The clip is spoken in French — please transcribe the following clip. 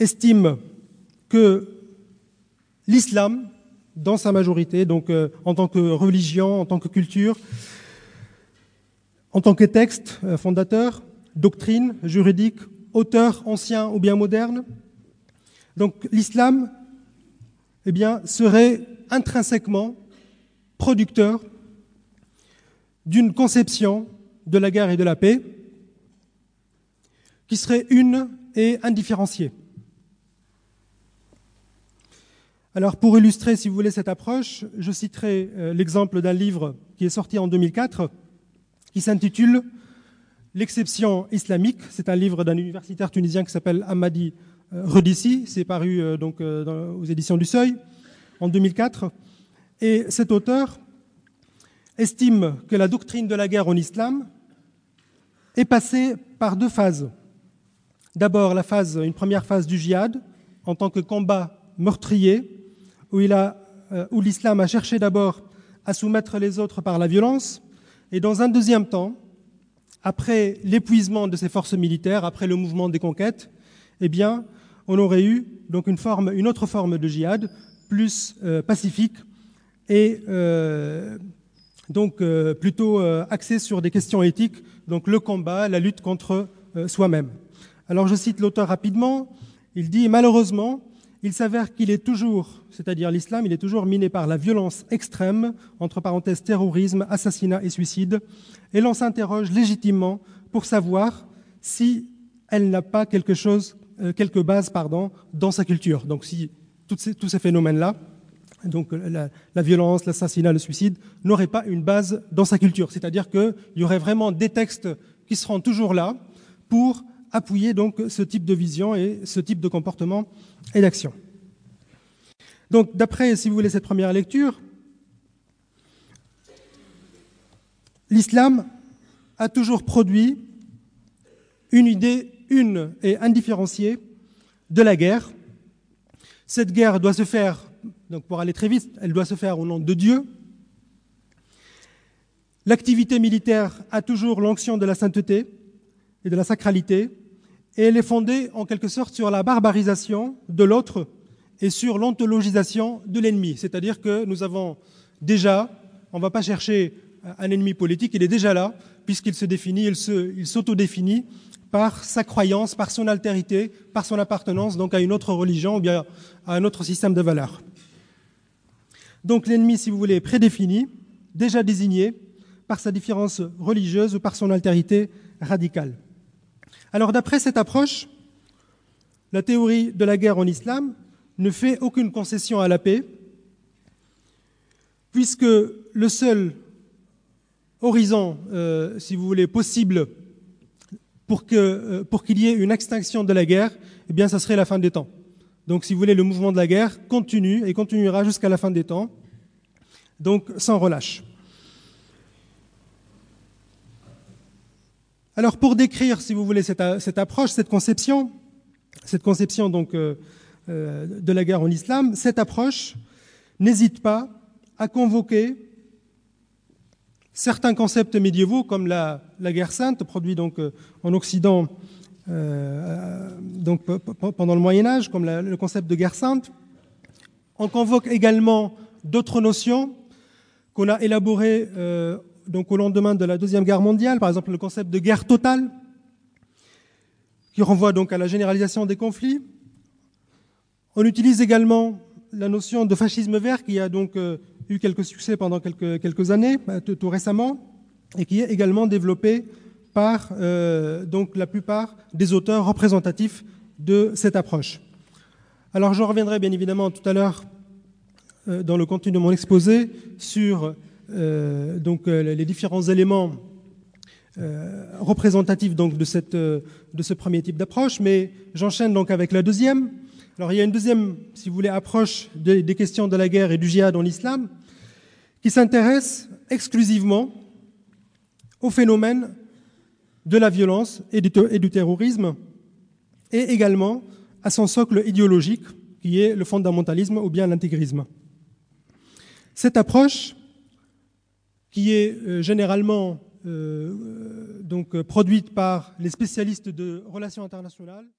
estime que l'islam, dans sa majorité, donc euh, en tant que religion, en tant que culture, en tant que texte euh, fondateur, doctrine juridique, auteur ancien ou bien moderne, donc l'islam eh serait intrinsèquement producteur d'une conception de la guerre et de la paix qui serait une et indifférenciée. Alors pour illustrer, si vous voulez, cette approche, je citerai euh, l'exemple d'un livre qui est sorti en 2004 qui s'intitule L'exception islamique. C'est un livre d'un universitaire tunisien qui s'appelle Hamadi euh, Redissi. C'est paru euh, donc aux éditions du Seuil en 2004. Et cet auteur estime que la doctrine de la guerre en islam est passée par deux phases. D'abord, la une première phase du djihad, en tant que combat meurtrier, où, euh, où l'islam a cherché d'abord à soumettre les autres par la violence, et dans un deuxième temps, après l'épuisement de ses forces militaires, après le mouvement des conquêtes, eh bien, on aurait eu donc une, forme, une autre forme de djihad, plus euh, pacifique et euh, donc plutôt axée sur des questions éthiques, donc le combat, la lutte contre soi-même. Alors je cite l'auteur rapidement. Il dit malheureusement, il s'avère qu'il est toujours, c'est-à-dire l'islam, il est toujours miné par la violence extrême, entre parenthèses terrorisme, assassinat et suicide, et l'on s'interroge légitimement pour savoir si elle n'a pas quelque chose, euh, quelques bases pardon, dans sa culture. Donc si tous ces, phénomènes-là, donc la, la violence, l'assassinat, le suicide, n'auraient pas une base dans sa culture. C'est-à-dire qu'il y aurait vraiment des textes qui seront toujours là pour appuyer donc ce type de vision et ce type de comportement et d'action. Donc, d'après, si vous voulez, cette première lecture, l'islam a toujours produit une idée une et indifférenciée de la guerre. Cette guerre doit se faire, donc pour aller très vite, elle doit se faire au nom de Dieu. L'activité militaire a toujours l'onction de la sainteté et de la sacralité et elle est fondée en quelque sorte sur la barbarisation de l'autre et sur l'ontologisation de l'ennemi. C'est-à-dire que nous avons déjà, on ne va pas chercher un ennemi politique, il est déjà là, puisqu'il se définit, il s'autodéfinit par sa croyance, par son altérité, par son appartenance donc à une autre religion ou bien à un autre système de valeurs. Donc l'ennemi, si vous voulez, est prédéfini, déjà désigné par sa différence religieuse ou par son altérité radicale. Alors d'après cette approche, la théorie de la guerre en islam ne fait aucune concession à la paix, puisque le seul horizon, euh, si vous voulez, possible pour qu'il euh, pour qu'il y ait une extinction de la guerre, eh bien, ça serait la fin des temps. Donc, si vous voulez, le mouvement de la guerre continue et continuera jusqu'à la fin des temps, donc sans relâche. Alors pour décrire, si vous voulez, cette, approche, cette conception, cette conception donc euh, euh, de la guerre en islam, cette approche n'hésite pas à convoquer certains concepts médiévaux comme la, guerre sainte, produite donc euh, en Occident donc pendant le Moyen Âge, comme le concept de guerre sainte. On convoque également d'autres notions qu'on a élaborées donc au lendemain de la Deuxième Guerre mondiale, par exemple le concept de guerre totale, qui renvoie donc à la généralisation des conflits. On utilise également la notion de fascisme vert, qui a donc euh, eu quelques succès pendant quelques, années, euh, tout, récemment, et qui est également développée par euh, la plupart des auteurs représentatifs de cette approche. Alors je reviendrai bien évidemment tout à l'heure dans le contenu de mon exposé sur euh, donc euh, les différents éléments euh, représentatifs donc de, cette, de ce premier type d'approche, mais j'enchaîne donc avec la deuxième. Alors il y a une deuxième, si vous voulez, approche des, questions de la guerre et du djihad dans l'islam, qui s'intéresse exclusivement au phénomène de la violence et du terrorisme, et également à son socle idéologique, qui est le fondamentalisme ou bien l'intégrisme. Cette approche qui est euh, généralement euh, donc produite par les spécialistes de relations internationales.